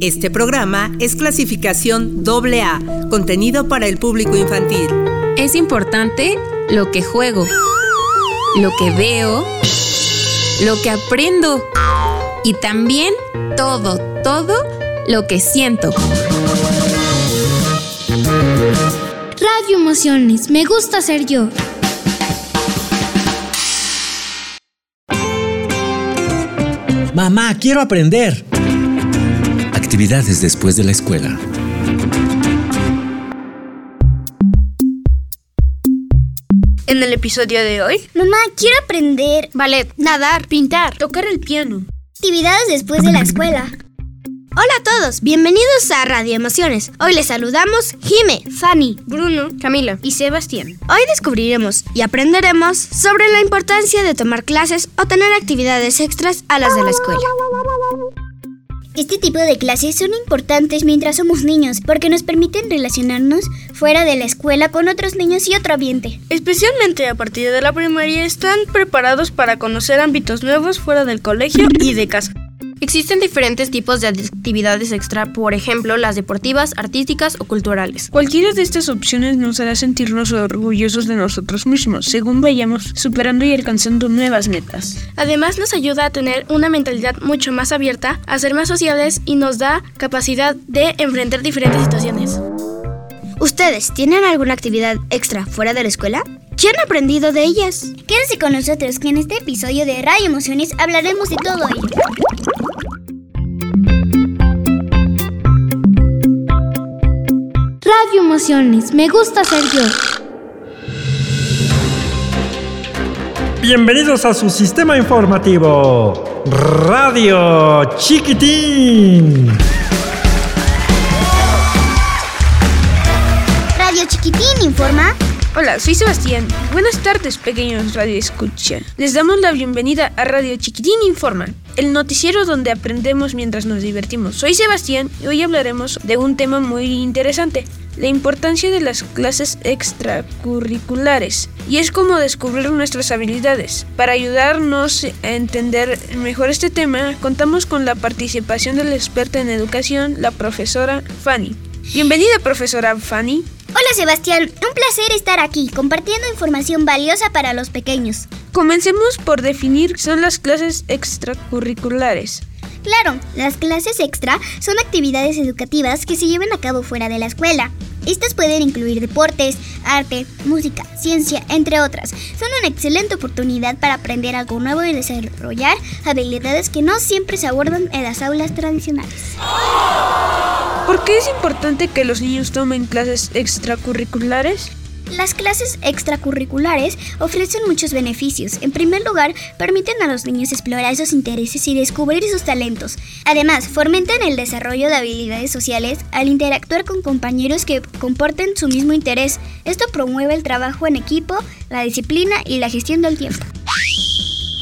Este programa es clasificación AA, contenido para el público infantil. Es importante lo que juego, lo que veo, lo que aprendo y también todo, todo lo que siento. Radio Emociones, me gusta ser yo. Mamá, quiero aprender. Actividades después de la escuela. En el episodio de hoy, Mamá, quiero aprender ballet, nadar, pintar, tocar el piano. actividades después de la escuela. Hola a todos, bienvenidos a Radio Emociones. Hoy les saludamos Jime, Fanny, Bruno, Camila y Sebastián. Hoy descubriremos y aprenderemos sobre la importancia de tomar clases o tener actividades extras a las de la escuela. Este tipo de clases son importantes mientras somos niños porque nos permiten relacionarnos fuera de la escuela con otros niños y otro ambiente. Especialmente a partir de la primaria están preparados para conocer ámbitos nuevos fuera del colegio y de casa. Existen diferentes tipos de actividades extra, por ejemplo, las deportivas, artísticas o culturales. Cualquiera de estas opciones nos hará sentirnos orgullosos de nosotros mismos, según vayamos superando y alcanzando nuevas metas. Además, nos ayuda a tener una mentalidad mucho más abierta, a ser más sociables y nos da capacidad de enfrentar diferentes situaciones. ¿Ustedes tienen alguna actividad extra fuera de la escuela? ¿Qué han aprendido de ellas? Quédense con nosotros que en este episodio de Radio Emociones hablaremos de todo ello. Radio Emociones, me gusta ser yo. Bienvenidos a su sistema informativo. Radio Chiquitín. Informa. Hola, soy Sebastián. Buenas tardes, pequeños Radio Escucha. Les damos la bienvenida a Radio Chiquitín Informa, el noticiero donde aprendemos mientras nos divertimos. Soy Sebastián y hoy hablaremos de un tema muy interesante, la importancia de las clases extracurriculares. Y es como descubrir nuestras habilidades. Para ayudarnos a entender mejor este tema, contamos con la participación de la experta en educación, la profesora Fanny. Bienvenida, profesora Fanny. Hola Sebastián, un placer estar aquí compartiendo información valiosa para los pequeños. Comencemos por definir qué son las clases extracurriculares. Claro, las clases extra son actividades educativas que se llevan a cabo fuera de la escuela. Estas pueden incluir deportes, arte, música, ciencia, entre otras. Son una excelente oportunidad para aprender algo nuevo y desarrollar habilidades que no siempre se abordan en las aulas tradicionales. ¿Por qué es importante que los niños tomen clases extracurriculares? Las clases extracurriculares ofrecen muchos beneficios. En primer lugar, permiten a los niños explorar sus intereses y descubrir sus talentos. Además, fomentan el desarrollo de habilidades sociales al interactuar con compañeros que comporten su mismo interés. Esto promueve el trabajo en equipo, la disciplina y la gestión del tiempo.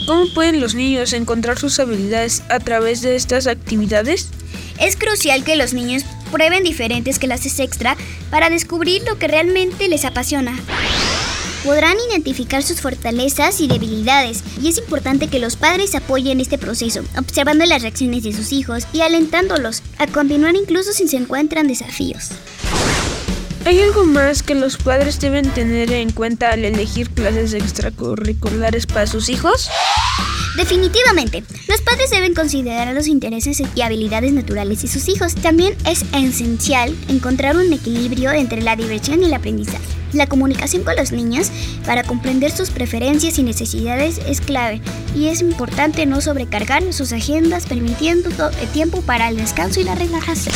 ¿Cómo pueden los niños encontrar sus habilidades a través de estas actividades? Es crucial que los niños prueben diferentes clases extra para descubrir lo que realmente les apasiona. Podrán identificar sus fortalezas y debilidades y es importante que los padres apoyen este proceso, observando las reacciones de sus hijos y alentándolos a continuar incluso si se encuentran desafíos. ¿Hay algo más que los padres deben tener en cuenta al elegir clases extracurriculares para sus hijos? Definitivamente, los padres deben considerar los intereses y habilidades naturales de sus hijos. También es esencial encontrar un equilibrio entre la diversión y el aprendizaje. La comunicación con los niños para comprender sus preferencias y necesidades es clave y es importante no sobrecargar sus agendas permitiendo tiempo para el descanso y la relajación.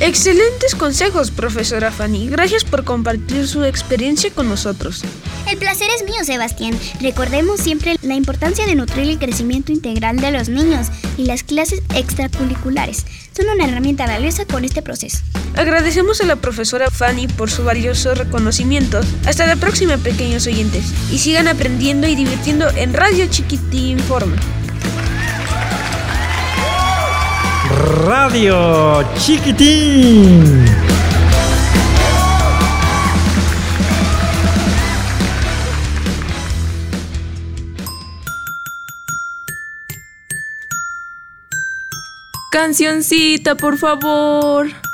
Excelentes consejos, profesora Fanny. Gracias por compartir su experiencia con nosotros. El placer es mío, Sebastián. Recordemos siempre la importancia de nutrir el crecimiento integral de los niños y las clases extracurriculares son una herramienta valiosa con este proceso. Agradecemos a la profesora Fanny por su valioso reconocimiento. Hasta la próxima, pequeños oyentes. Y sigan aprendiendo y divirtiendo en Radio Chiquitín Informa. Radio Chiquitín. Cancioncita, por favor.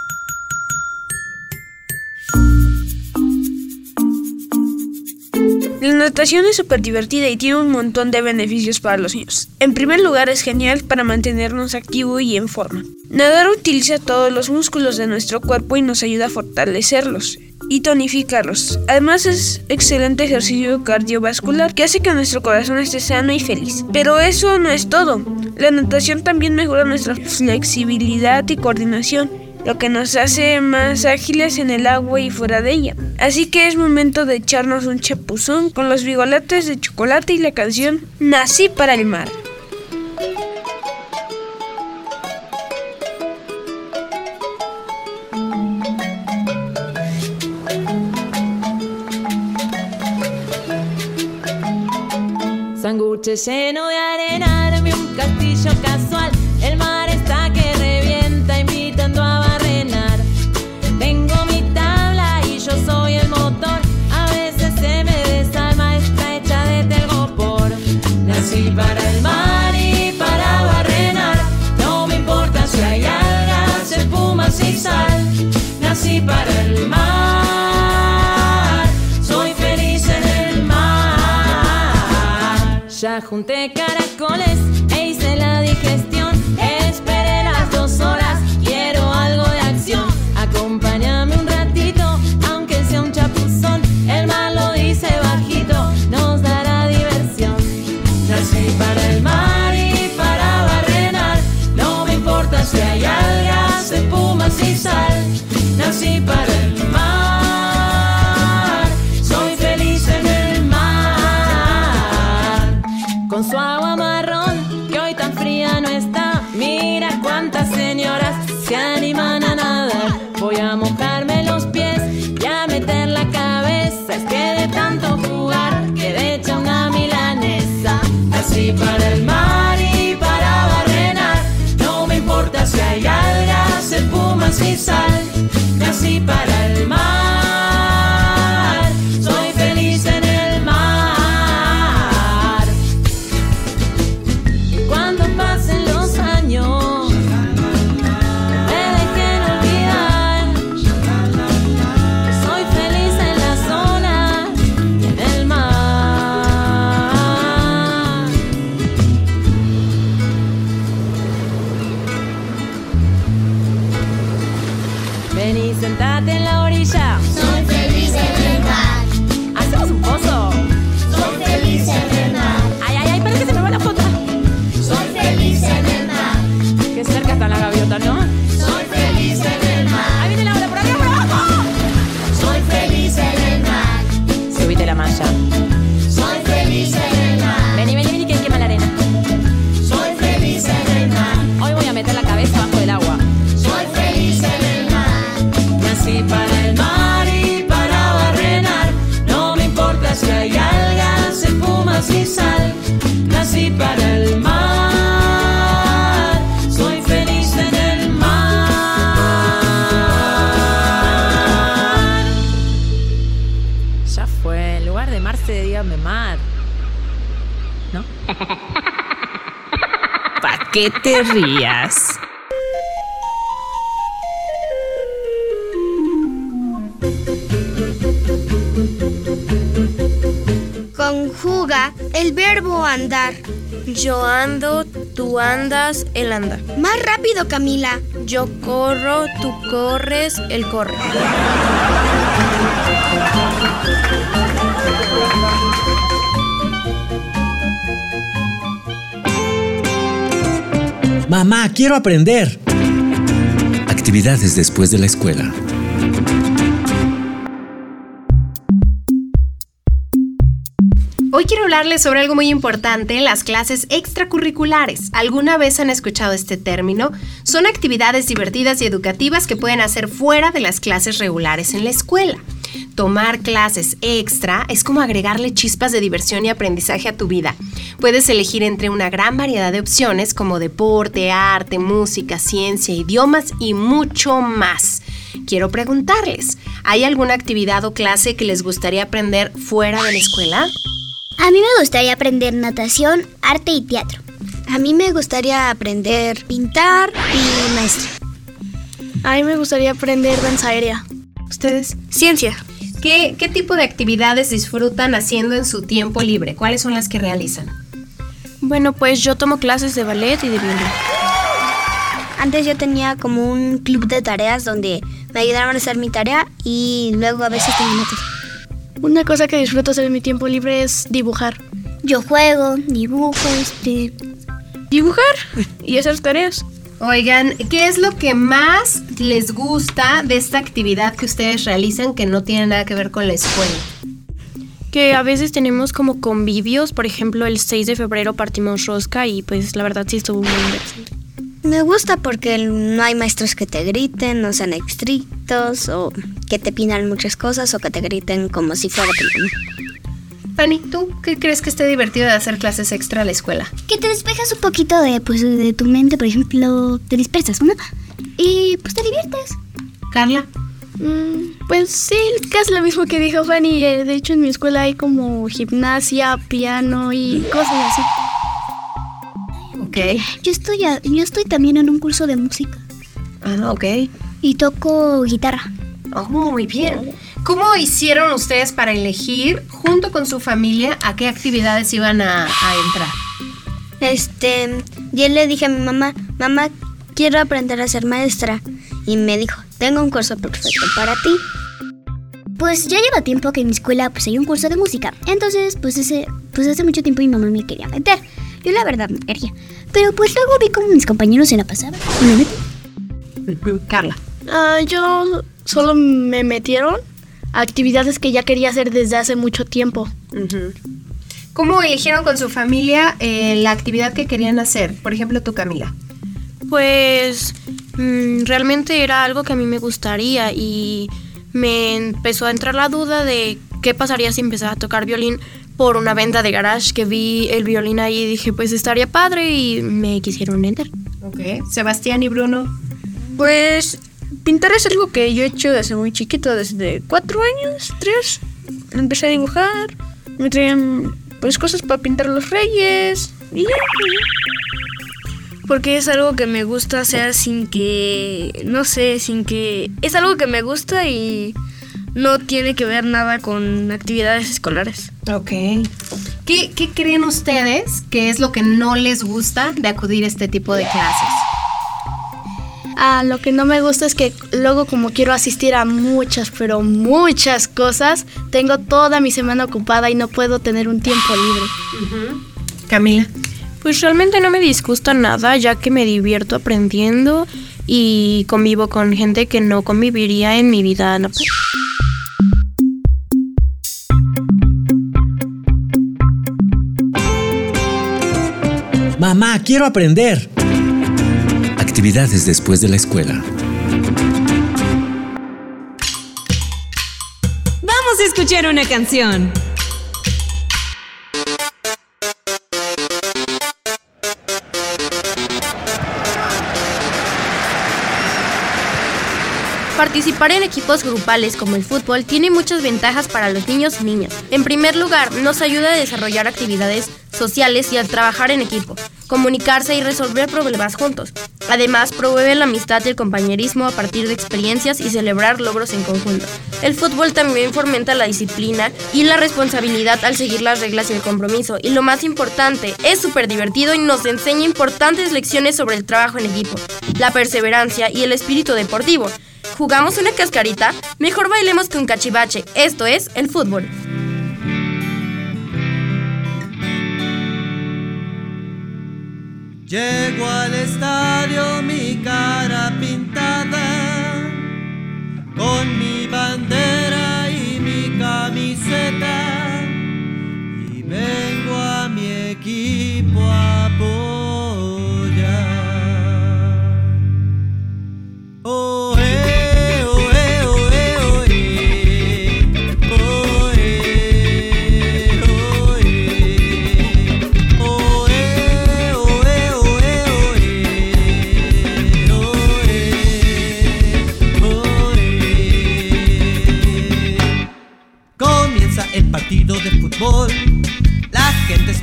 La natación es súper divertida y tiene un montón de beneficios para los niños. En primer lugar es genial para mantenernos activos y en forma. Nadar utiliza todos los músculos de nuestro cuerpo y nos ayuda a fortalecerlos y tonificarlos. Además es excelente ejercicio cardiovascular que hace que nuestro corazón esté sano y feliz. Pero eso no es todo. La natación también mejora nuestra flexibilidad y coordinación lo que nos hace más ágiles en el agua y fuera de ella. Así que es momento de echarnos un chapuzón con los bigolates de chocolate y la canción Nací para el mar. Sanguche lleno de arena, arme un castillo casual. Junté caracoles te rías? Conjuga el verbo andar. Yo ando, tú andas, él anda. Más rápido, Camila. Yo corro, tú corres, él corre. Mamá, quiero aprender. Actividades después de la escuela. Hoy quiero hablarles sobre algo muy importante, las clases extracurriculares. ¿Alguna vez han escuchado este término? Son actividades divertidas y educativas que pueden hacer fuera de las clases regulares en la escuela. Tomar clases extra es como agregarle chispas de diversión y aprendizaje a tu vida. Puedes elegir entre una gran variedad de opciones como deporte, arte, música, ciencia, idiomas y mucho más. Quiero preguntarles, ¿hay alguna actividad o clase que les gustaría aprender fuera de la escuela? A mí me gustaría aprender natación, arte y teatro. A mí me gustaría aprender pintar y maestra. A mí me gustaría aprender danza aérea. ¿Ustedes? Ciencia. ¿Qué, ¿Qué tipo de actividades disfrutan haciendo en su tiempo libre? ¿Cuáles son las que realizan? Bueno, pues yo tomo clases de ballet y de violín. Antes yo tenía como un club de tareas donde me ayudaban a hacer mi tarea y luego a veces tenía notas. Una cosa que disfruto hacer en mi tiempo libre es dibujar. Yo juego, dibujo, este... Dibujar y hacer tareas. Oigan, ¿qué es lo que más les gusta de esta actividad que ustedes realizan que no tiene nada que ver con la escuela? Que a veces tenemos como convivios, por ejemplo el 6 de febrero partimos rosca y pues la verdad sí estuvo muy interesante. Me gusta porque no hay maestros que te griten, no sean estrictos o que te pidan muchas cosas o que te griten como si fuera tu. Fanny, ¿tú qué crees que esté divertido de hacer clases extra a la escuela? Que te despejas un poquito de, pues, de tu mente, por ejemplo, te dispersas, ¿no? Y pues te diviertes. Carla. Mm, pues sí, casi lo mismo que dijo Fanny. Eh, De hecho, en mi escuela hay como gimnasia, piano y cosas así. Ok. Yo estoy, a- yo estoy también en un curso de música Ah, ok. y toco guitarra. Oh, muy bien. ¿Cómo hicieron ustedes para elegir, junto con su familia, a qué actividades iban a, a entrar? Este, yo le dije a mi mamá, mamá, quiero aprender a ser maestra. Y me dijo, tengo un curso perfecto para ti. Pues ya lleva tiempo que en mi escuela pues hay un curso de música. Entonces, pues ese, pues hace mucho tiempo mi mamá me quería meter. Yo la verdad no quería. Pero pues luego vi como mis compañeros se la pasaban y me metí. Carla. Ah, yo solo me metieron actividades que ya quería hacer desde hace mucho tiempo. ¿Cómo eligieron con su familia eh, la actividad que querían hacer? Por ejemplo, tú, Camila. Pues mm, realmente era algo que a mí me gustaría y me empezó a entrar la duda de qué pasaría si empezara a tocar violín por una venta de garage que vi el violín ahí y dije pues estaría padre y me quisieron meter. Ok. Sebastián y Bruno. Pues pintar es algo que yo he hecho desde muy chiquito, desde cuatro años, tres. Empecé a dibujar, me traían pues cosas para pintar los reyes y ya. Porque es algo que me gusta hacer sin que, no sé, sin que... Es algo que me gusta y no tiene que ver nada con actividades escolares. Ok. ¿Qué, qué creen ustedes que es lo que no les gusta de acudir a este tipo de clases? Ah, lo que no me gusta es que luego como quiero asistir a muchas, pero muchas cosas, tengo toda mi semana ocupada y no puedo tener un tiempo libre. Camila. Pues realmente no me disgusta nada, ya que me divierto aprendiendo y convivo con gente que no conviviría en mi vida. No, Mamá, quiero aprender. Actividades después de la escuela. Vamos a escuchar una canción. Participar en equipos grupales como el fútbol tiene muchas ventajas para los niños y niñas. En primer lugar, nos ayuda a desarrollar actividades sociales y a trabajar en equipo, comunicarse y resolver problemas juntos. Además, promueve la amistad y el compañerismo a partir de experiencias y celebrar logros en conjunto. El fútbol también fomenta la disciplina y la responsabilidad al seguir las reglas y el compromiso. Y lo más importante, es súper divertido y nos enseña importantes lecciones sobre el trabajo en equipo, la perseverancia y el espíritu deportivo. ¿Jugamos una cascarita? Mejor bailemos que un cachivache. Esto es el fútbol. Llego al estadio mi cara pintada con mi bandera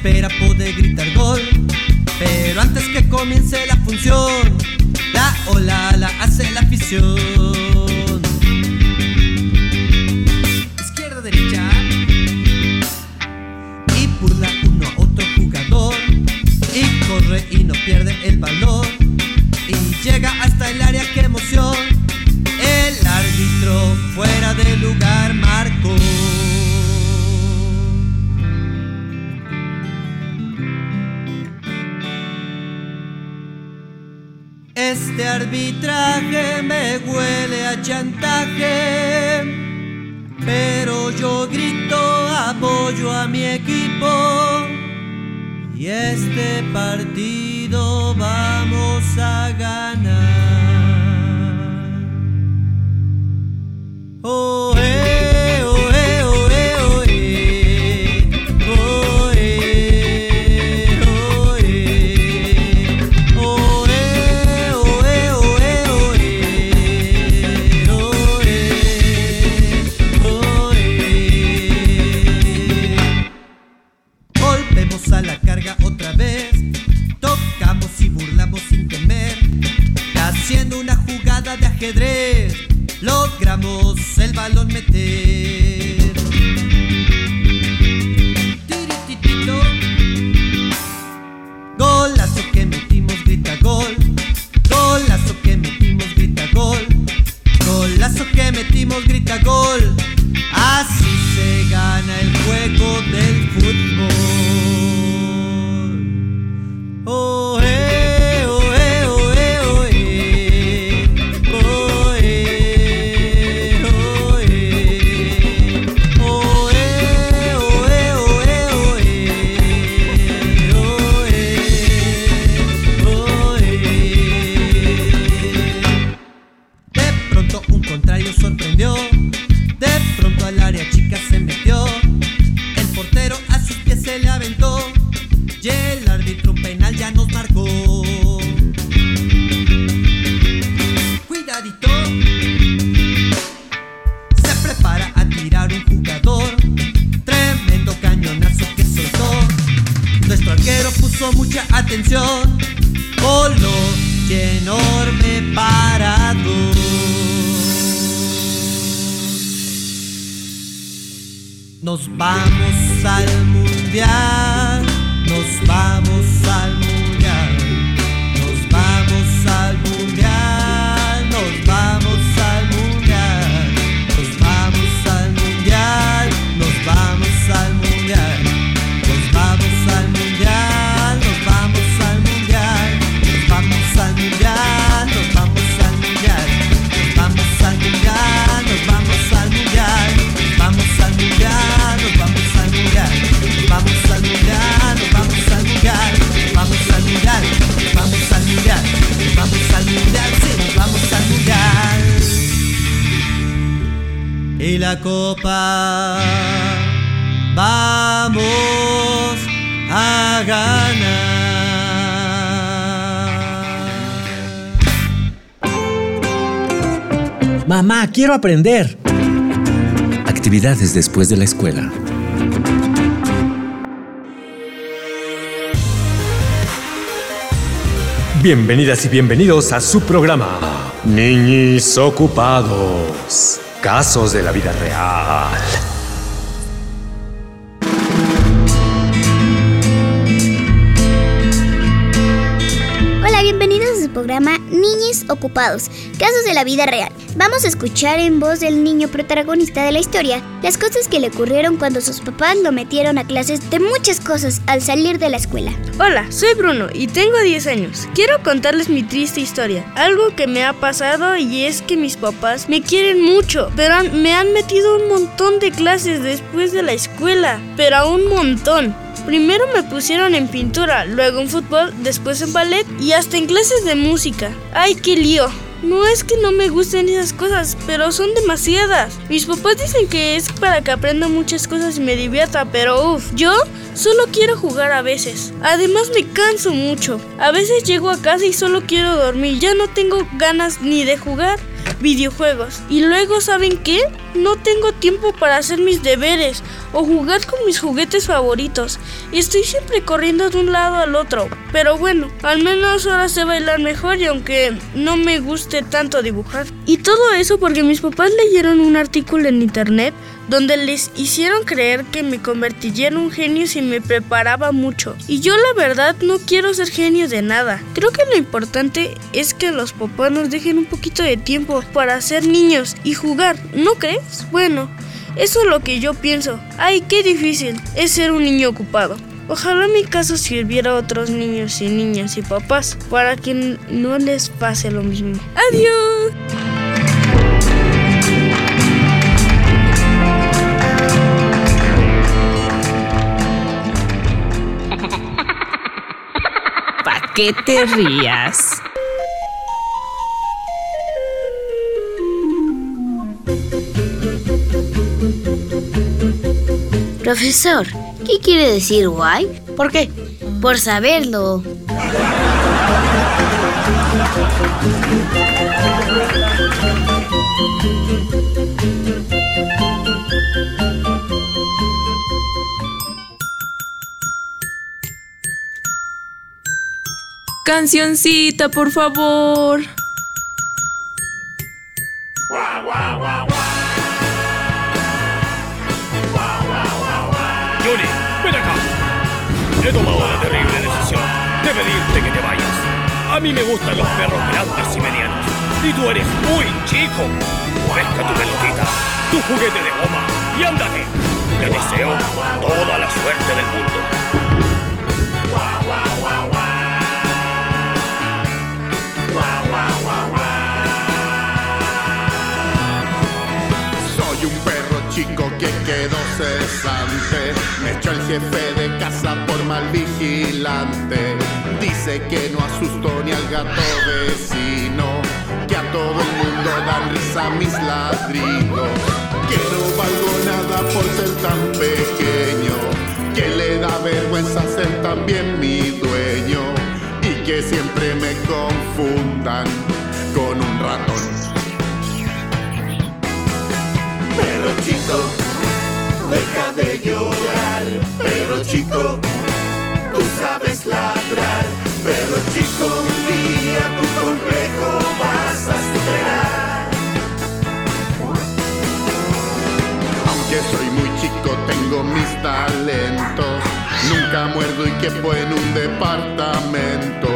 espera poder gritar gol. Pero antes que comience la función, la ola la hace la afición. Izquierda, derecha. Y burla uno a otro jugador. Y corre y no pierde el valor. Y llega hasta el área, qué emoción. El árbitro fuera de lugar marcó. Este arbitraje me huele a chantaje, pero yo grito apoyo a mi equipo y este partido vamos a ganar. El balón meter. Aprender. Actividades después de la escuela. Bienvenidas y bienvenidos a su programa Niños Ocupados. Casos de la vida real. Programa Niños Ocupados, casos de la vida real. Vamos a escuchar en voz del niño protagonista de la historia las cosas que le ocurrieron cuando sus papás lo metieron a clases de muchas cosas al salir de la escuela. Hola, soy Bruno y tengo 10 años. Quiero contarles mi triste historia. Algo que me ha pasado y es que mis papás me quieren mucho, pero me han metido un montón de clases después de la escuela, pero a un montón. Primero me pusieron en pintura, luego en fútbol, después en ballet y hasta en clases de música. ¡Ay, qué lío! No es que no me gusten esas cosas, pero son demasiadas. Mis papás dicen que es para que aprenda muchas cosas y me divierta, pero uff, yo solo quiero jugar a veces. Además me canso mucho. A veces llego a casa y solo quiero dormir, ya no tengo ganas ni de jugar. Videojuegos. Y luego, ¿saben qué? No tengo tiempo para hacer mis deberes o jugar con mis juguetes favoritos. Estoy siempre corriendo de un lado al otro. Pero bueno, al menos ahora sé bailar mejor y aunque no me guste tanto dibujar. Y todo eso porque mis papás leyeron un artículo en internet donde les hicieron creer que me convertiría en un genio si me preparaba mucho. Y yo la verdad no quiero ser genio de nada. Creo que lo importante es que los papás nos dejen un poquito de tiempo para ser niños y jugar, ¿no crees? Bueno, eso es lo que yo pienso. Ay, qué difícil es ser un niño ocupado. Ojalá mi caso sirviera a otros niños y niñas y papás para que no les pase lo mismo. ¡Adiós! Qué te rías? Profesor, ¿qué quiere decir guay? ¿Por qué? Por saberlo. Cancioncita, por favor. Yuri, ven acá. He tomado la terrible decisión de pedirte que te vayas. A mí me gustan los perros grandes y medianos. Y tú eres muy chico. Pesca tu pelotita, tu juguete de goma y ándate. Te deseo toda la suerte del mundo. Que quedó cesante. Me echó el jefe de casa por mal vigilante. Dice que no asustó ni al gato vecino. Que a todo el mundo dan risa mis ladridos. Que no valgo nada por ser tan pequeño. Que le da vergüenza ser también mi dueño. Y que siempre me confundan con un ratón. Deja de llorar. Pero chico, tú sabes ladrar. Pero chico, un día tu complejo vas a superar. Aunque soy muy chico, tengo mis talentos. Nunca muerdo y quepo en un departamento.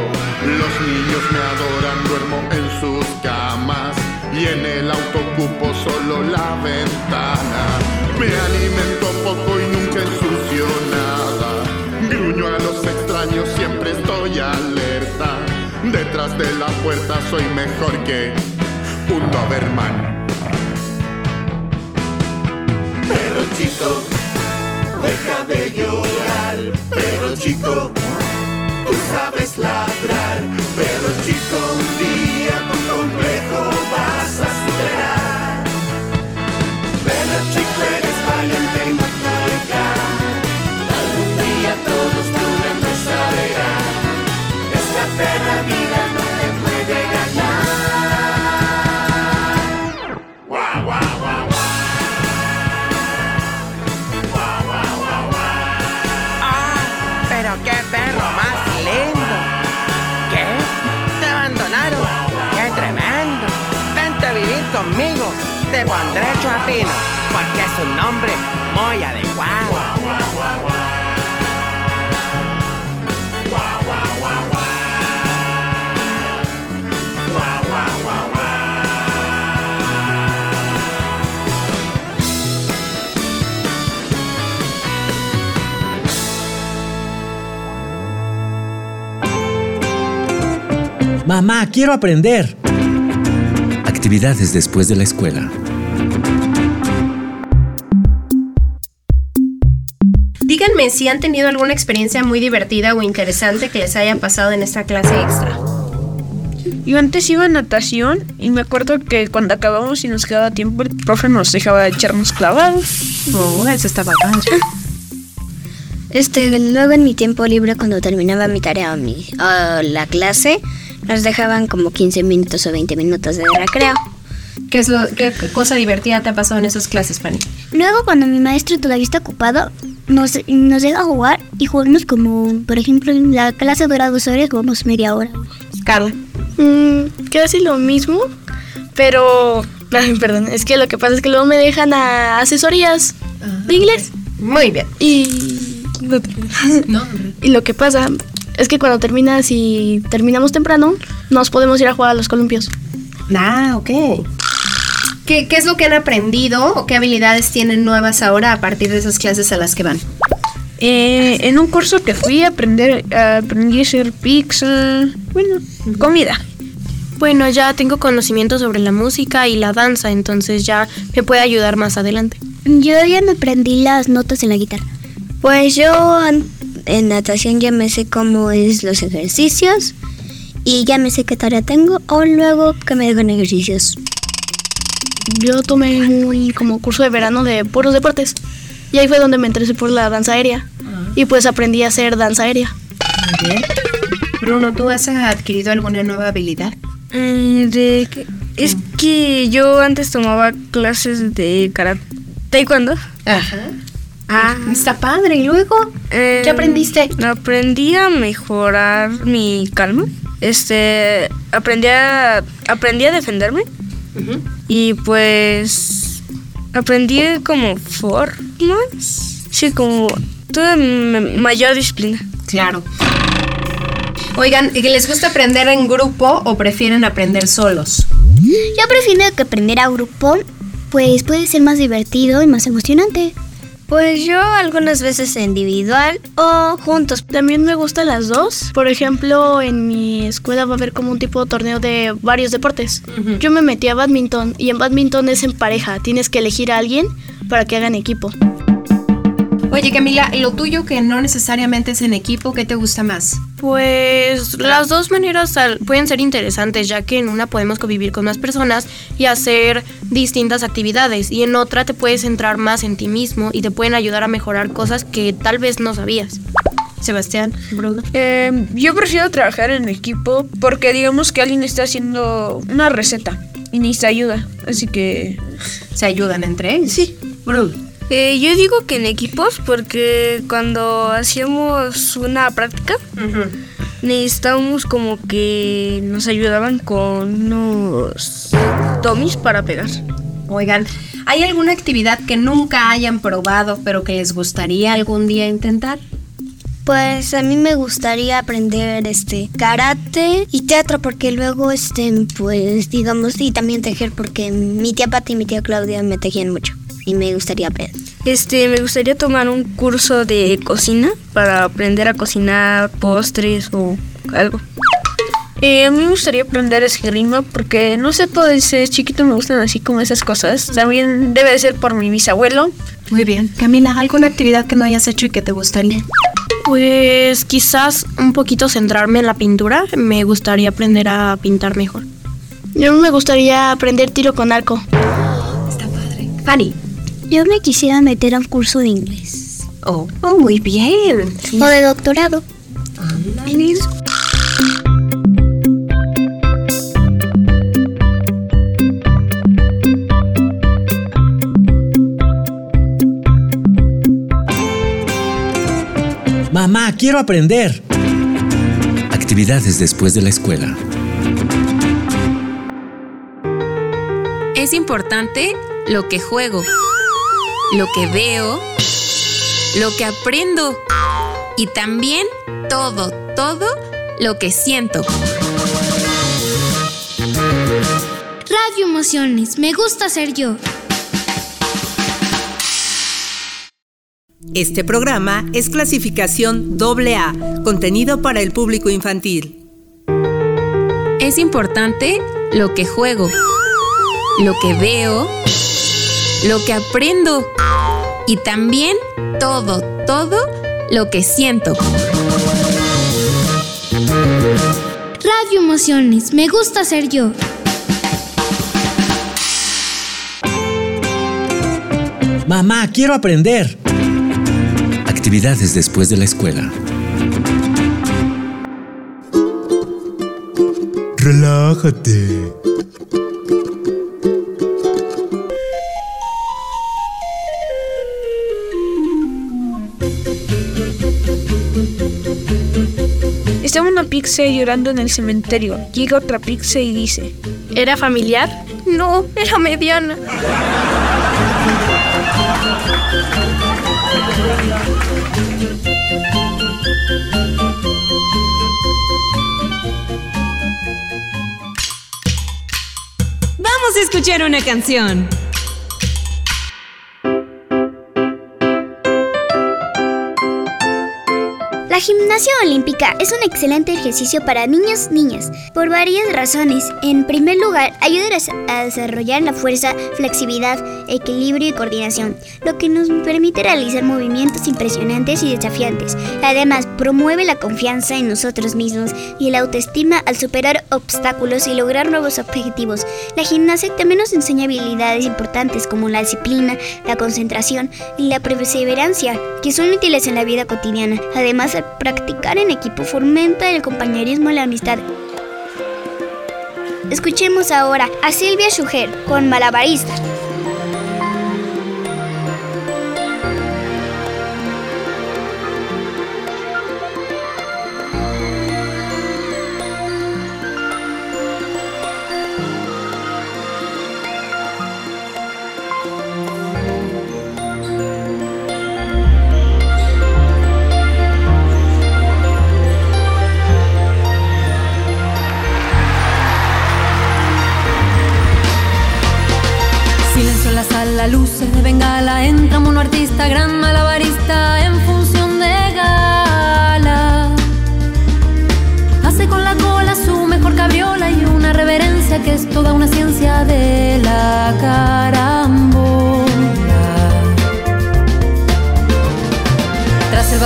Los niños me adoran, duermo en sus camas. Y en el auto ocupo solo la ventana. Me alimento poco y nunca ensucio nada. Gruño a los extraños, siempre estoy alerta. Detrás de la puerta soy mejor que un Doberman. Pero chico, deja de llorar. Pero chico, tú sabes ladrar. Pero chico, un día tu complejo conmigo. Te pondré Chapino, porque es un nombre muy adecuado. Mamá, quiero aprender. Actividades después de la escuela. Díganme si han tenido alguna experiencia muy divertida o interesante que les haya pasado en esta clase extra. Yo antes iba a natación y me acuerdo que cuando acabamos y nos quedaba tiempo, el profe nos dejaba echarnos clavados. Oh, eso estaba padre. Este, luego en mi tiempo libre, cuando terminaba mi tarea o mi, o la clase, nos dejaban como 15 minutos o 20 minutos de recreo. ¿Qué es lo, qué cosa divertida te ha pasado en esas clases, Fanny? Luego, cuando mi maestro todavía está ocupado, nos, nos deja jugar y jugamos como, por ejemplo, en la clase dura dos horas, jugamos media hora. Carla. Mm, casi lo mismo, pero... Ay, perdón, es que lo que pasa es que luego me dejan a asesorías de inglés. Muy bien. Y... y lo que pasa es que cuando terminas y terminamos temprano, nos podemos ir a jugar a los columpios. Ah, ok. ¿Qué, ¿Qué es lo que han aprendido o qué habilidades tienen nuevas ahora a partir de esas clases a las que van? Eh, en un curso que fui a aprender, aprendí a hacer pizza, bueno, comida. Bueno, ya tengo conocimiento sobre la música y la danza, entonces ya me puede ayudar más adelante. Yo ya me aprendí las notas en la guitarra. Pues yo en natación ya me sé cómo es los ejercicios y ya me sé qué tarea tengo o luego que me dejan ejercicios. Yo tomé un como curso de verano de puros deportes y ahí fue donde me interesé por la danza aérea y pues aprendí a hacer danza aérea. Muy bien. Bruno, ¿tú has adquirido alguna nueva habilidad? Eh, de que- es que yo antes tomaba clases de karate, taekwondo. Ajá. Ah, está padre. ¿Y luego? ¿Qué aprendiste? Aprendí a mejorar mi calma. Este, aprendí a, aprendí a defenderme. Y pues aprendí como formas. Sí, como toda mayor disciplina. Claro. Oigan, ¿y ¿les gusta aprender en grupo o prefieren aprender solos? Yo prefiero que aprender a grupo, pues puede ser más divertido y más emocionante. Pues yo algunas veces individual o juntos. También me gustan las dos. Por ejemplo, en mi escuela va a haber como un tipo de torneo de varios deportes. Yo me metí a badminton y en badminton es en pareja. Tienes que elegir a alguien para que hagan equipo. Oye, Camila, ¿y lo tuyo que no necesariamente es en equipo, qué te gusta más? Pues las dos maneras pueden ser interesantes, ya que en una podemos convivir con más personas y hacer distintas actividades, y en otra te puedes centrar más en ti mismo y te pueden ayudar a mejorar cosas que tal vez no sabías. Sebastián, Bruno. Eh, yo prefiero trabajar en equipo porque digamos que alguien está haciendo una receta y necesita ayuda. Así que... ¿Se ayudan entre ellos? Sí. Bruno. Eh, yo digo que en equipos porque cuando hacíamos una práctica necesitábamos como que nos ayudaban con unos dummies para pegar. Oigan, ¿hay alguna actividad que nunca hayan probado, pero que les gustaría algún día intentar? Pues a mí me gustaría aprender este karate y teatro porque luego este pues digamos y también tejer porque mi tía Pati y mi tía Claudia me tejían mucho y me gustaría aprender. Este, me gustaría tomar un curso de cocina para aprender a cocinar postres o algo. Eh, a mí me gustaría aprender esgrima porque no sé, todo desde chiquito me gustan así como esas cosas. También debe de ser por mi bisabuelo. Muy bien. Camila, ¿alguna actividad que no hayas hecho y que te gustaría? Pues quizás un poquito centrarme en la pintura, me gustaría aprender a pintar mejor. Yo me gustaría aprender tiro con arco. Fanny. Yo me quisiera meter a un curso de inglés. Oh, oh, muy bien. O de doctorado. Mamá, quiero aprender. Actividades después de la escuela. Es importante lo que juego, lo que veo, lo que aprendo y también todo, todo lo que siento. Radio Emociones, me gusta ser yo. Este programa es clasificación AA, contenido para el público infantil. Es importante lo que juego, lo que veo, lo que aprendo y también todo, todo lo que siento. Radio Emociones, me gusta ser yo. Mamá, quiero aprender. Actividades después de la escuela. Relájate. Pizza llorando en el cementerio. Llega otra pizza y dice: ¿Era familiar? No, era mediana. Vamos a escuchar una canción. La gimnasia olímpica es un excelente ejercicio para niños y niñas por varias razones. En primer lugar, ayuda a desarrollar la fuerza, flexibilidad, equilibrio y coordinación, lo que nos permite realizar movimientos impresionantes y desafiantes. Además, promueve la confianza en nosotros mismos y la autoestima al superar obstáculos y lograr nuevos objetivos. La gimnasia también nos enseña habilidades importantes como la disciplina, la concentración y la perseverancia, que son útiles en la vida cotidiana. Además, practicar en equipo fomenta el compañerismo y la amistad. Escuchemos ahora a Silvia Schuger con Malabarista.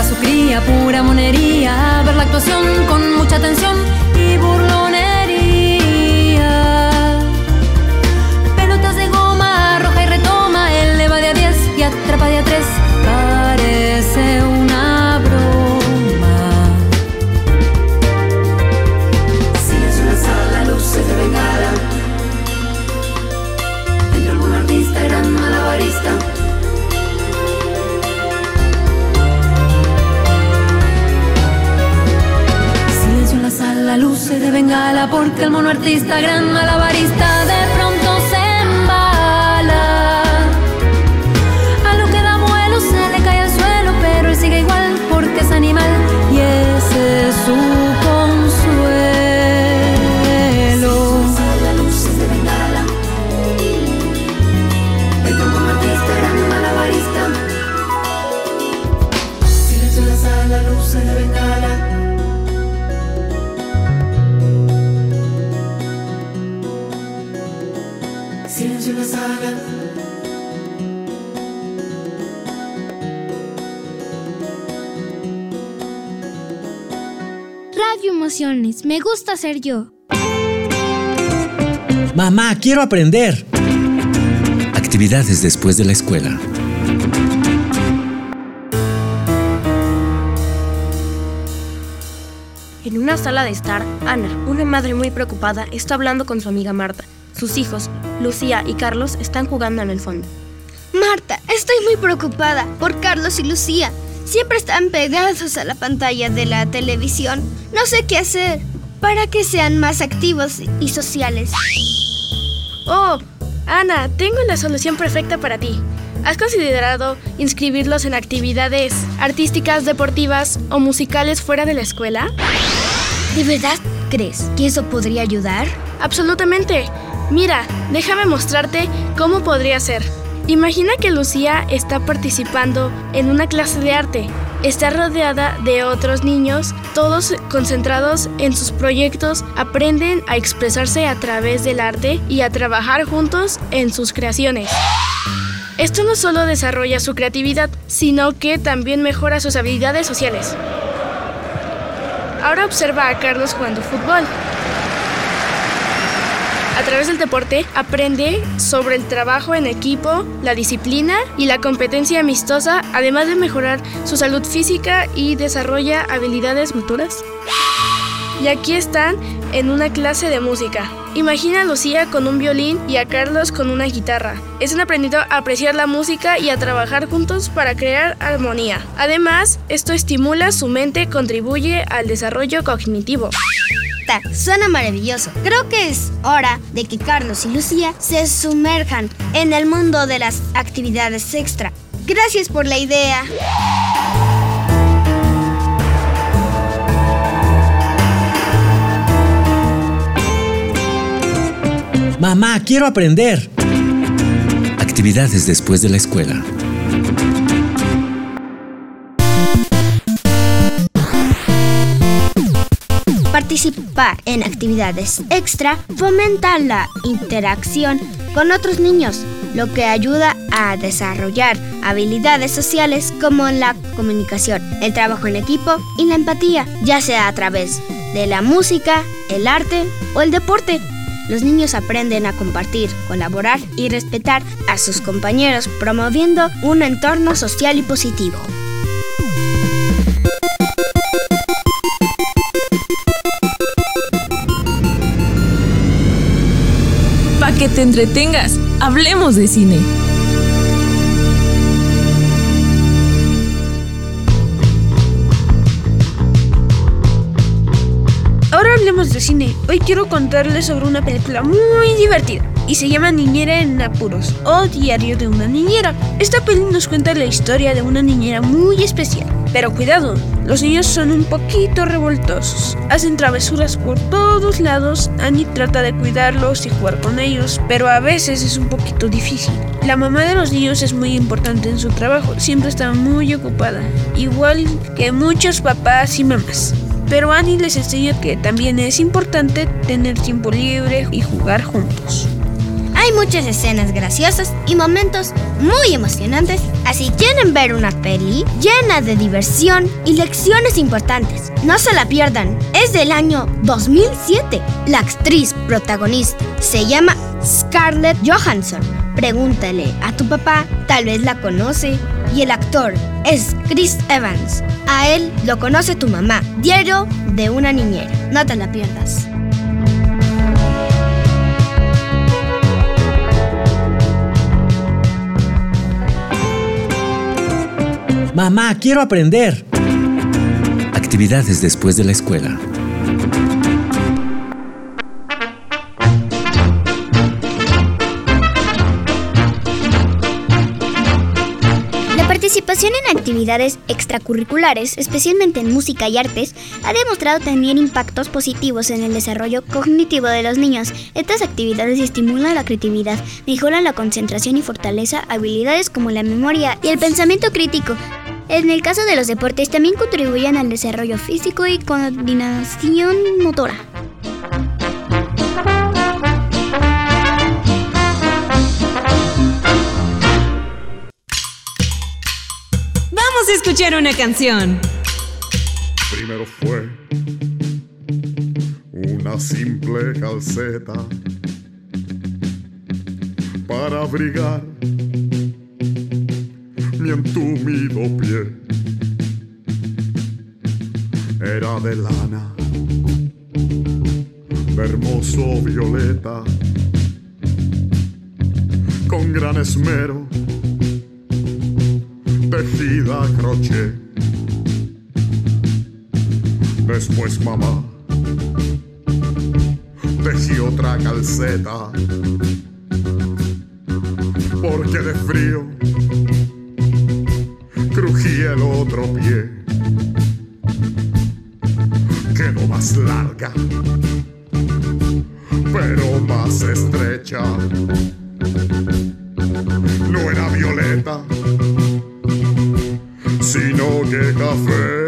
Vaso cría pura monería, ver la actuación con mucha atención y burlonería. Bengala, porque el mono artista, gran malabarista, Emociones, me gusta ser yo. Mamá, quiero aprender. Actividades después de la escuela. En una sala de estar, Ana, una madre muy preocupada, está hablando con su amiga Marta. Sus hijos, Lucía y Carlos, están jugando en el fondo. Marta, estoy muy preocupada por Carlos y Lucía. Siempre están pegados a la pantalla de la televisión. No sé qué hacer para que sean más activos y sociales. Oh, Ana, tengo la solución perfecta para ti. ¿Has considerado inscribirlos en actividades artísticas, deportivas o musicales fuera de la escuela? ¿De verdad crees que eso podría ayudar? Absolutamente. Mira, déjame mostrarte cómo podría ser. Imagina que Lucía está participando en una clase de arte. Está rodeada de otros niños, todos concentrados en sus proyectos, aprenden a expresarse a través del arte y a trabajar juntos en sus creaciones. Esto no solo desarrolla su creatividad, sino que también mejora sus habilidades sociales. Ahora observa a Carlos jugando fútbol. A través del deporte aprende sobre el trabajo en equipo, la disciplina y la competencia amistosa, además de mejorar su salud física y desarrolla habilidades motoras. Y aquí están en una clase de música. Imagina a Lucía con un violín y a Carlos con una guitarra. Están aprendiendo a apreciar la música y a trabajar juntos para crear armonía. Además, esto estimula su mente, contribuye al desarrollo cognitivo. Suena maravilloso. Creo que es hora de que Carlos y Lucía se sumerjan en el mundo de las actividades extra. Gracias por la idea. Mamá, quiero aprender. Actividades después de la escuela. Participar en actividades extra fomenta la interacción con otros niños, lo que ayuda a desarrollar habilidades sociales como la comunicación, el trabajo en equipo y la empatía, ya sea a través de la música, el arte o el deporte. Los niños aprenden a compartir, colaborar y respetar a sus compañeros, promoviendo un entorno social y positivo. Entretengas, hablemos de cine. Ahora hablemos de cine. Hoy quiero contarles sobre una película muy divertida y se llama Niñera en Apuros o Diario de una Niñera. Esta peli nos cuenta la historia de una niñera muy especial. Pero cuidado, los niños son un poquito revoltosos. Hacen travesuras por todos lados. Annie trata de cuidarlos y jugar con ellos, pero a veces es un poquito difícil. La mamá de los niños es muy importante en su trabajo, siempre está muy ocupada, igual que muchos papás y mamás. Pero Annie les enseña que también es importante tener tiempo libre y jugar juntos. Hay muchas escenas graciosas y momentos muy emocionantes, así quieren ver una peli llena de diversión y lecciones importantes. No se la pierdan, es del año 2007. La actriz protagonista se llama Scarlett Johansson. Pregúntale a tu papá, tal vez la conoce. Y el actor es Chris Evans. A él lo conoce tu mamá. Diario de una niñera. No te la pierdas. Mamá, quiero aprender. Actividades después de la escuela. En actividades extracurriculares, especialmente en música y artes, ha demostrado tener impactos positivos en el desarrollo cognitivo de los niños. Estas actividades estimulan la creatividad, mejoran la concentración y fortaleza habilidades como la memoria y el pensamiento crítico. En el caso de los deportes, también contribuyen al desarrollo físico y coordinación motora. Vamos a escuchar una canción. Primero fue una simple calceta para abrigar mi entumido pie. Era de lana, de hermoso violeta, con gran esmero, tejida a crochet. Después mamá tejí otra calceta, porque de frío crujía el otro pie. Quedó más larga, pero más estrecha. No era violeta, sino que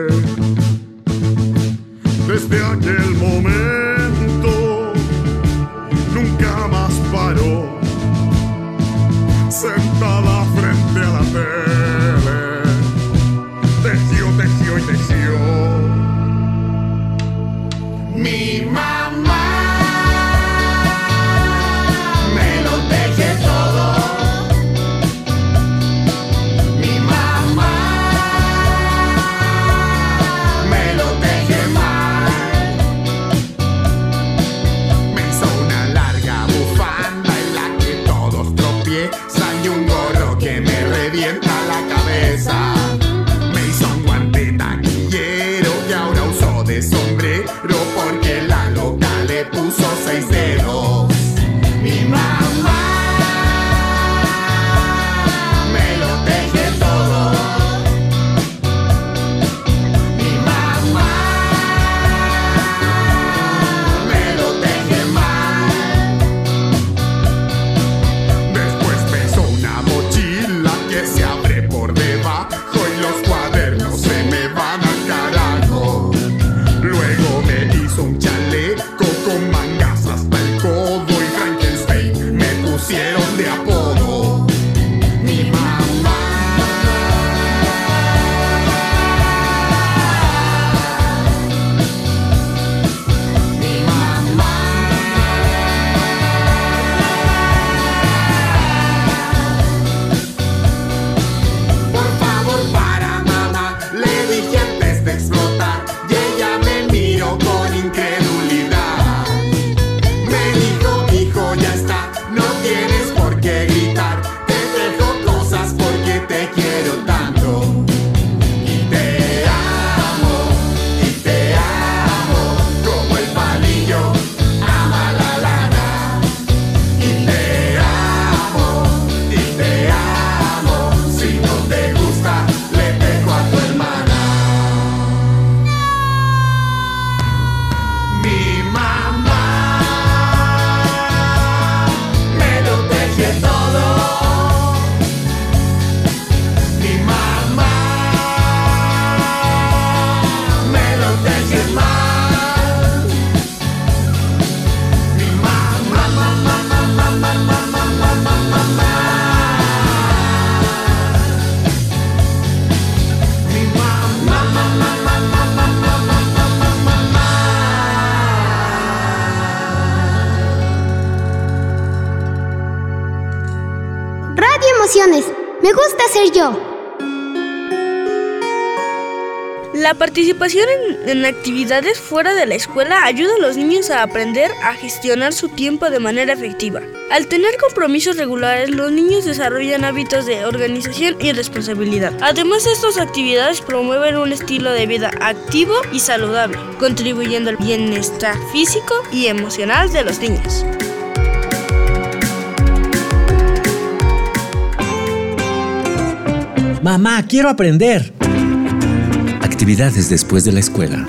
La participación en, actividades fuera de la escuela ayuda a los niños a aprender a gestionar su tiempo de manera efectiva. Al tener compromisos regulares, los niños desarrollan hábitos de organización y responsabilidad. Además, estas actividades promueven un estilo de vida activo y saludable, contribuyendo al bienestar físico y emocional de los niños. Mamá, quiero aprender. Actividades después de la escuela.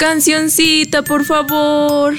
Cancioncita, por favor.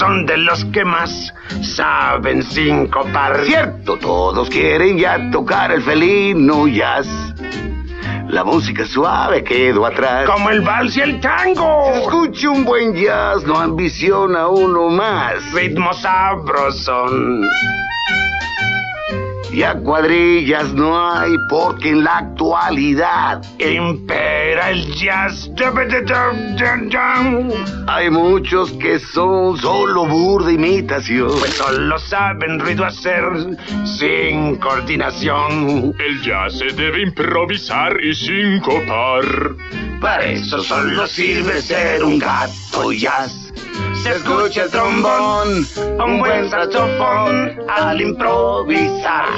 Son de los que más saben sincopar. Cierto, todos quieren ya tocar el felino jazz. La música suave quedó atrás. Como el vals y el tango. Si escucha un buen jazz, no ambiciona uno más. Ritmo sabrosón. Ya cuadrillas no hay porque en la actualidad impera el jazz. Hay muchos que son solo burda imitación. Pues solo saben ruido hacer sin coordinación. El jazz se debe improvisar y sincopar. Para eso solo sirve ser un gato jazz. Se escucha el trombón, un buen saxofón al improvisar.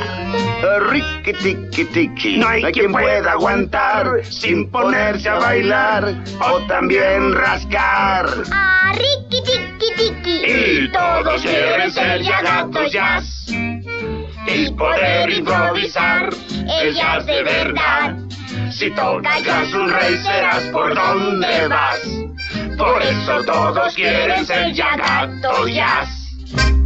Ricky tiki tiki. No hay quien pueda aguantar sin ponerse a bailar o también rascar. Ah, Ricky Tiki Tiki. Y todos quieren ser ya gatos jazz. Y poder improvisar el jazz de verdad. Si tocas un rey serás por donde vas. Por eso todos quieren ser ya jazz.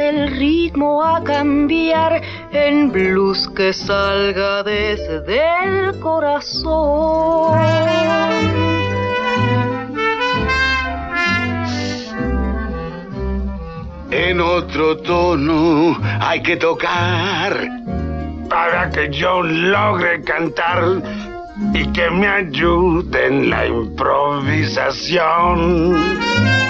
El ritmo a cambiar en blues que salga desde el corazón. En otro tono hay que tocar para que yo logre cantar y que me ayude en la improvisación.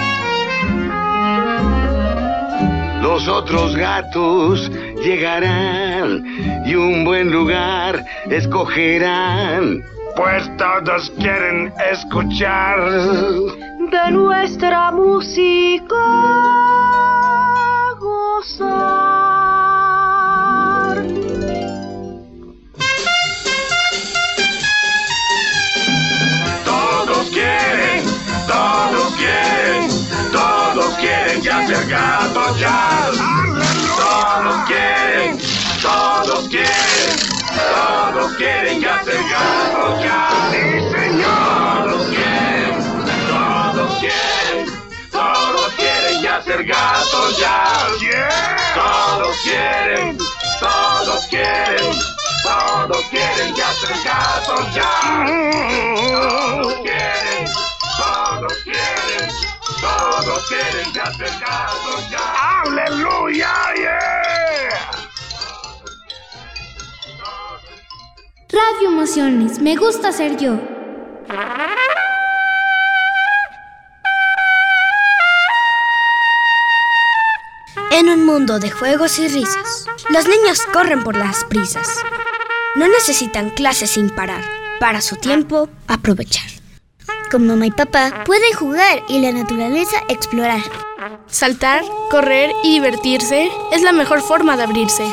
Los otros gatos llegarán y un buen lugar escogerán, pues todos quieren escuchar de nuestra música gozar. Quieren ya ser gatos jazz. Todos quieren, todos quieren, todos quieren ya ser gatos jazz. Sí, señor. Todos quieren, todos quieren, todos quieren ya ser gatos jazz. Todos quieren, todos quieren, todos quieren ya ser gatos jazz. Todos quieren, todos quieren ya ser gatos jazz. Aleluya, yeah. Radio Emociones, me gusta ser yo. En un mundo de juegos y risas, los niños corren por las prisas. No necesitan clases sin parar. Para su tiempo, aprovechar. Con mamá y papá pueden jugar y la naturaleza explorar. Saltar, correr y divertirse es la mejor forma de abrirse.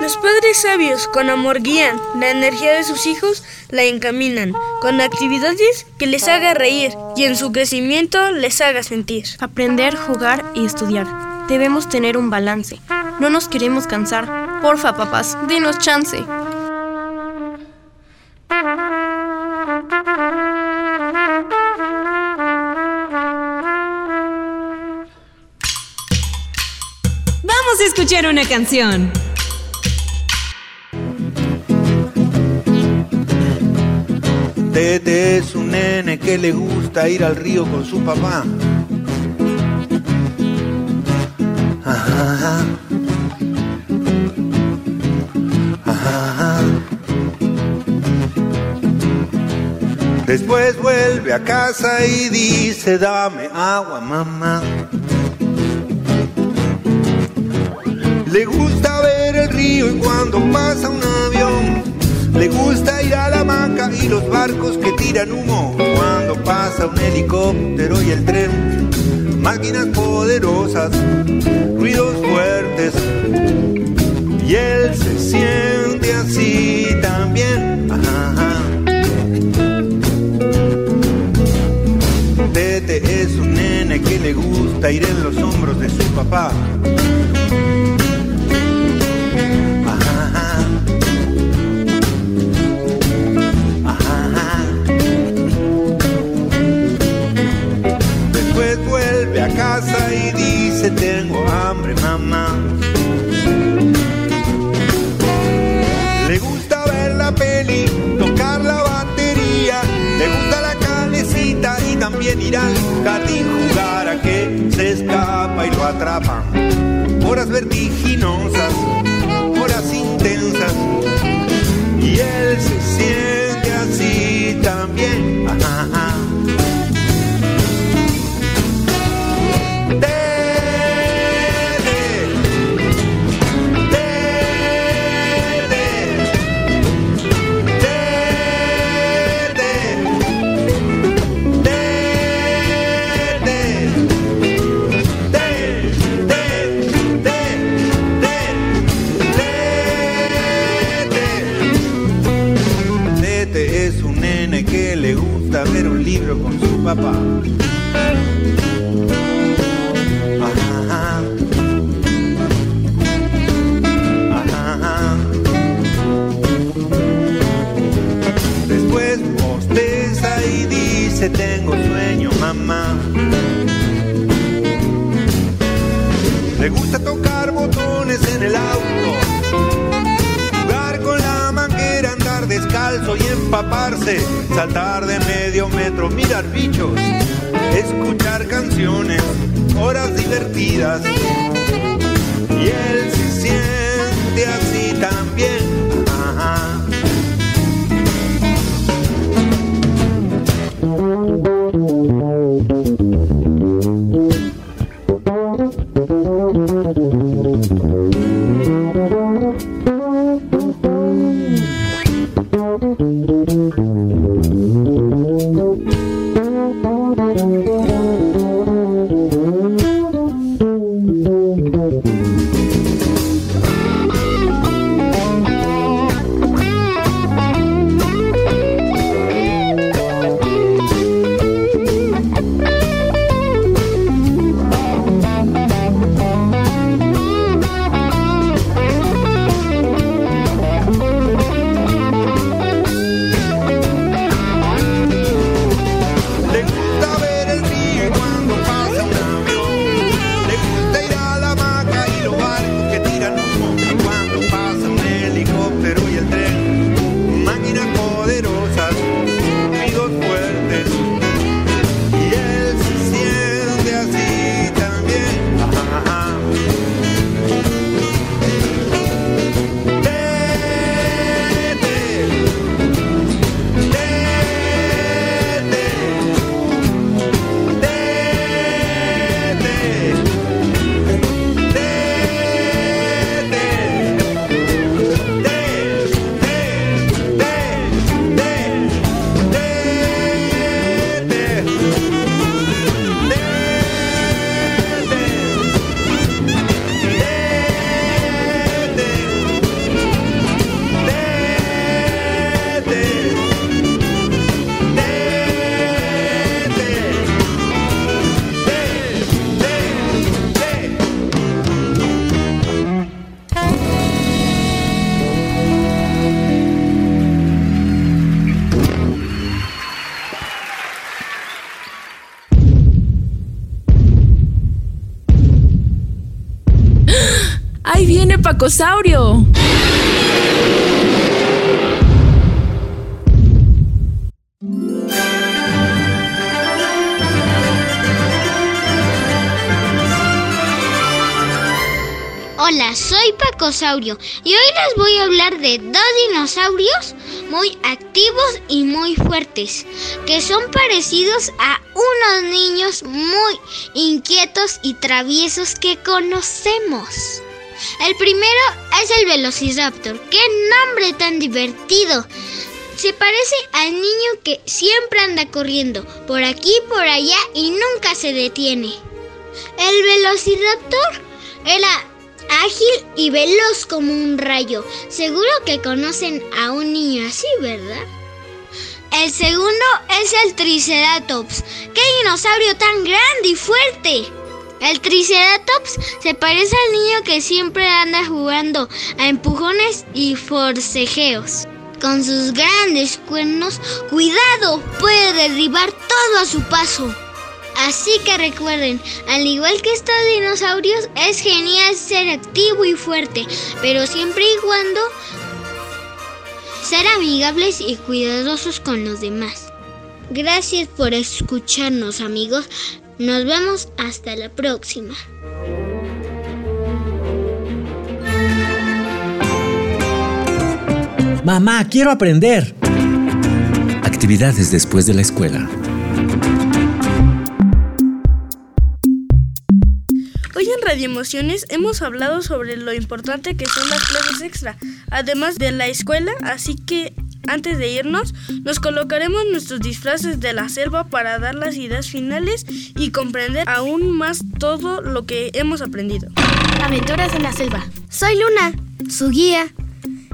Los padres sabios con amor guían, la energía de sus hijos la encaminan, con actividades que les haga reír y en su crecimiento les haga sentir. Aprender, jugar y estudiar. Debemos tener un balance. No nos queremos cansar. Porfa, papás, denos chance. Escuchar una canción. Tete es un nene que le gusta ir al río con su papá. Ajá. Ajá. Después vuelve a casa y dice, dame agua, mamá. Le gusta ver el río y cuando pasa un avión. Le gusta ir a la hamaca y los barcos que tiran humo. Cuando pasa un helicóptero y el tren. Máquinas poderosas, ruidos fuertes. Y él se siente así también. Tete es un nene que le gusta ir en los hombros de su papá ir al jardín jugar a que se escapa y lo atrapan. Horas vertiginosas, Después bosteza y dice tengo sueño mamá. Le gusta tocar botones en el auto y empaparse, saltar de medio metro, mirar bichos, escuchar canciones, horas divertidas. Y él Hola, soy Pacosaurio y hoy les voy a hablar de dos dinosaurios muy activos y muy fuertes, que son parecidos a unos niños muy inquietos y traviesos que conocemos. El primero es el Velociraptor. ¡Qué nombre tan divertido! Se parece al niño que siempre anda corriendo por aquí por allá y nunca se detiene. El Velociraptor era ágil y veloz como un rayo. Seguro que conocen a un niño así, ¿verdad? El segundo es el Triceratops. ¡Qué dinosaurio tan grande y fuerte! El Triceratops se parece al niño que siempre anda jugando a empujones y forcejeos. Con sus grandes cuernos, cuidado, puede derribar todo a su paso. Así que recuerden, al igual que estos dinosaurios, es genial ser activo y fuerte, pero siempre y cuando ser amigables y cuidadosos con los demás. Gracias por escucharnos amigos. Nos vemos hasta la próxima. Mamá, quiero aprender. Actividades después de la escuela. Hoy en Radio Emociones hemos hablado sobre lo importante que son las clases extra, además de la escuela, así que antes de irnos, nos colocaremos nuestros disfraces de la selva para dar las ideas finales y comprender aún más todo lo que hemos aprendido. Aventuras en la selva. Soy Luna, su guía,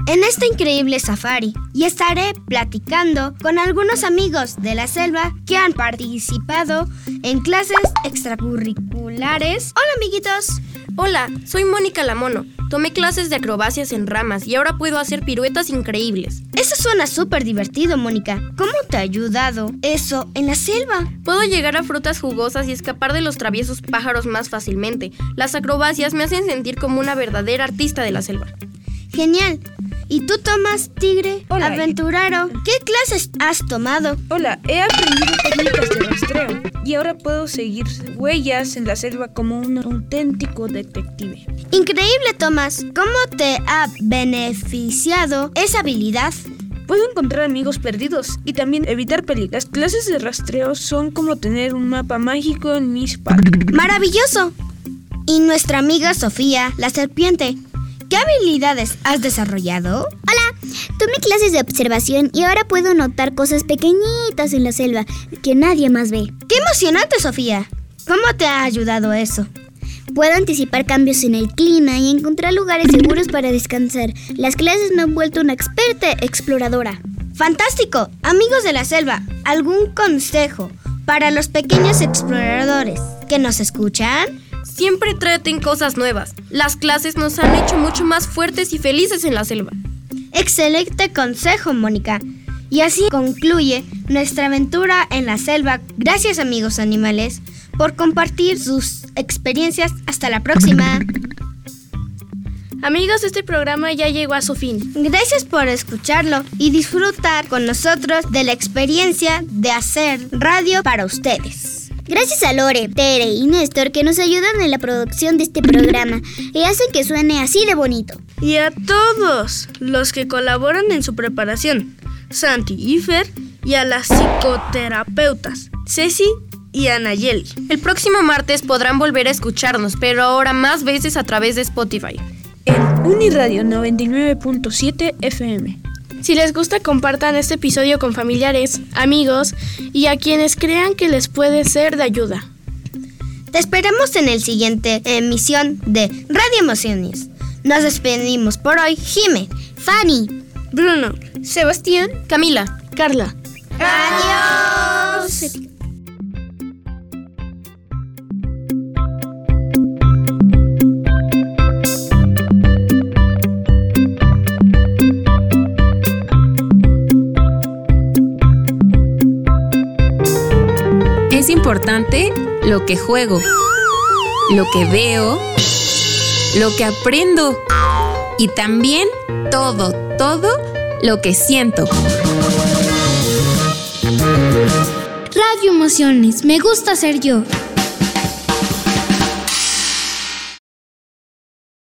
en este increíble safari y estaré platicando con algunos amigos de la selva que han participado en clases extracurriculares. Hola amiguitos. Hola, soy Mónica Lamono. Tomé clases de acrobacias en ramas y ahora puedo hacer piruetas increíbles. Eso suena súper divertido, Mónica. ¿Cómo te ha ayudado eso en la selva? Puedo llegar a frutas jugosas y escapar de los traviesos pájaros más fácilmente. Las acrobacias me hacen sentir como una verdadera artista de la selva. Genial. ¿Y tú tomas, tigre? Hola. Aventurero. ¿Qué clases has tomado? Hola, he aprendido técnicas de rastreo y ahora puedo seguir huellas en la selva como un auténtico detective. Increíble, Tomás. ¿Cómo te ha beneficiado esa habilidad? Puedo encontrar amigos perdidos y también evitar peligros. Las clases de rastreo son como tener un mapa mágico en mi espalda. ¡Maravilloso! Y nuestra amiga Sofía, la serpiente. ¿Qué habilidades has desarrollado? Hola, tomé clases de observación y ahora puedo notar cosas pequeñitas en la selva que nadie más ve. ¡Qué emocionante, Sofía! ¿Cómo te ha ayudado eso? Puedo anticipar cambios en el clima y encontrar lugares seguros para descansar. Las clases me han vuelto una experta exploradora. ¡Fantástico! Amigos de la selva, ¿algún consejo para los pequeños exploradores que nos escuchan? Siempre traten cosas nuevas. Las clases nos han hecho mucho más fuertes y felices en la selva. Excelente consejo, Mónica. Y así concluye nuestra aventura en la selva. Gracias, amigos animales, por compartir sus experiencias. Hasta la próxima. Amigos, este programa ya llegó a su fin. Gracias por escucharlo y disfrutar con nosotros de la experiencia de hacer radio para ustedes. Gracias a Lore, Tere y Néstor que nos ayudan en la producción de este programa y hacen que suene así de bonito. Y a todos los que colaboran en su preparación, Santi y Fer, y a las psicoterapeutas, Ceci y Anayeli. El próximo martes podrán volver a escucharnos, pero ahora más veces a través de Spotify. En Uniradio 99.7 FM. Si les gusta, compartan este episodio con familiares, amigos y a quienes crean que les puede ser de ayuda. Te esperamos en el siguiente emisión de Radio Emociones. Nos despedimos por hoy, Jime, Fanny, Bruno, Sebastián, Camila, Carla. Adiós. Importante lo que juego, lo que veo, lo que aprendo y también todo, todo lo que siento. Radio Emociones, me gusta ser yo.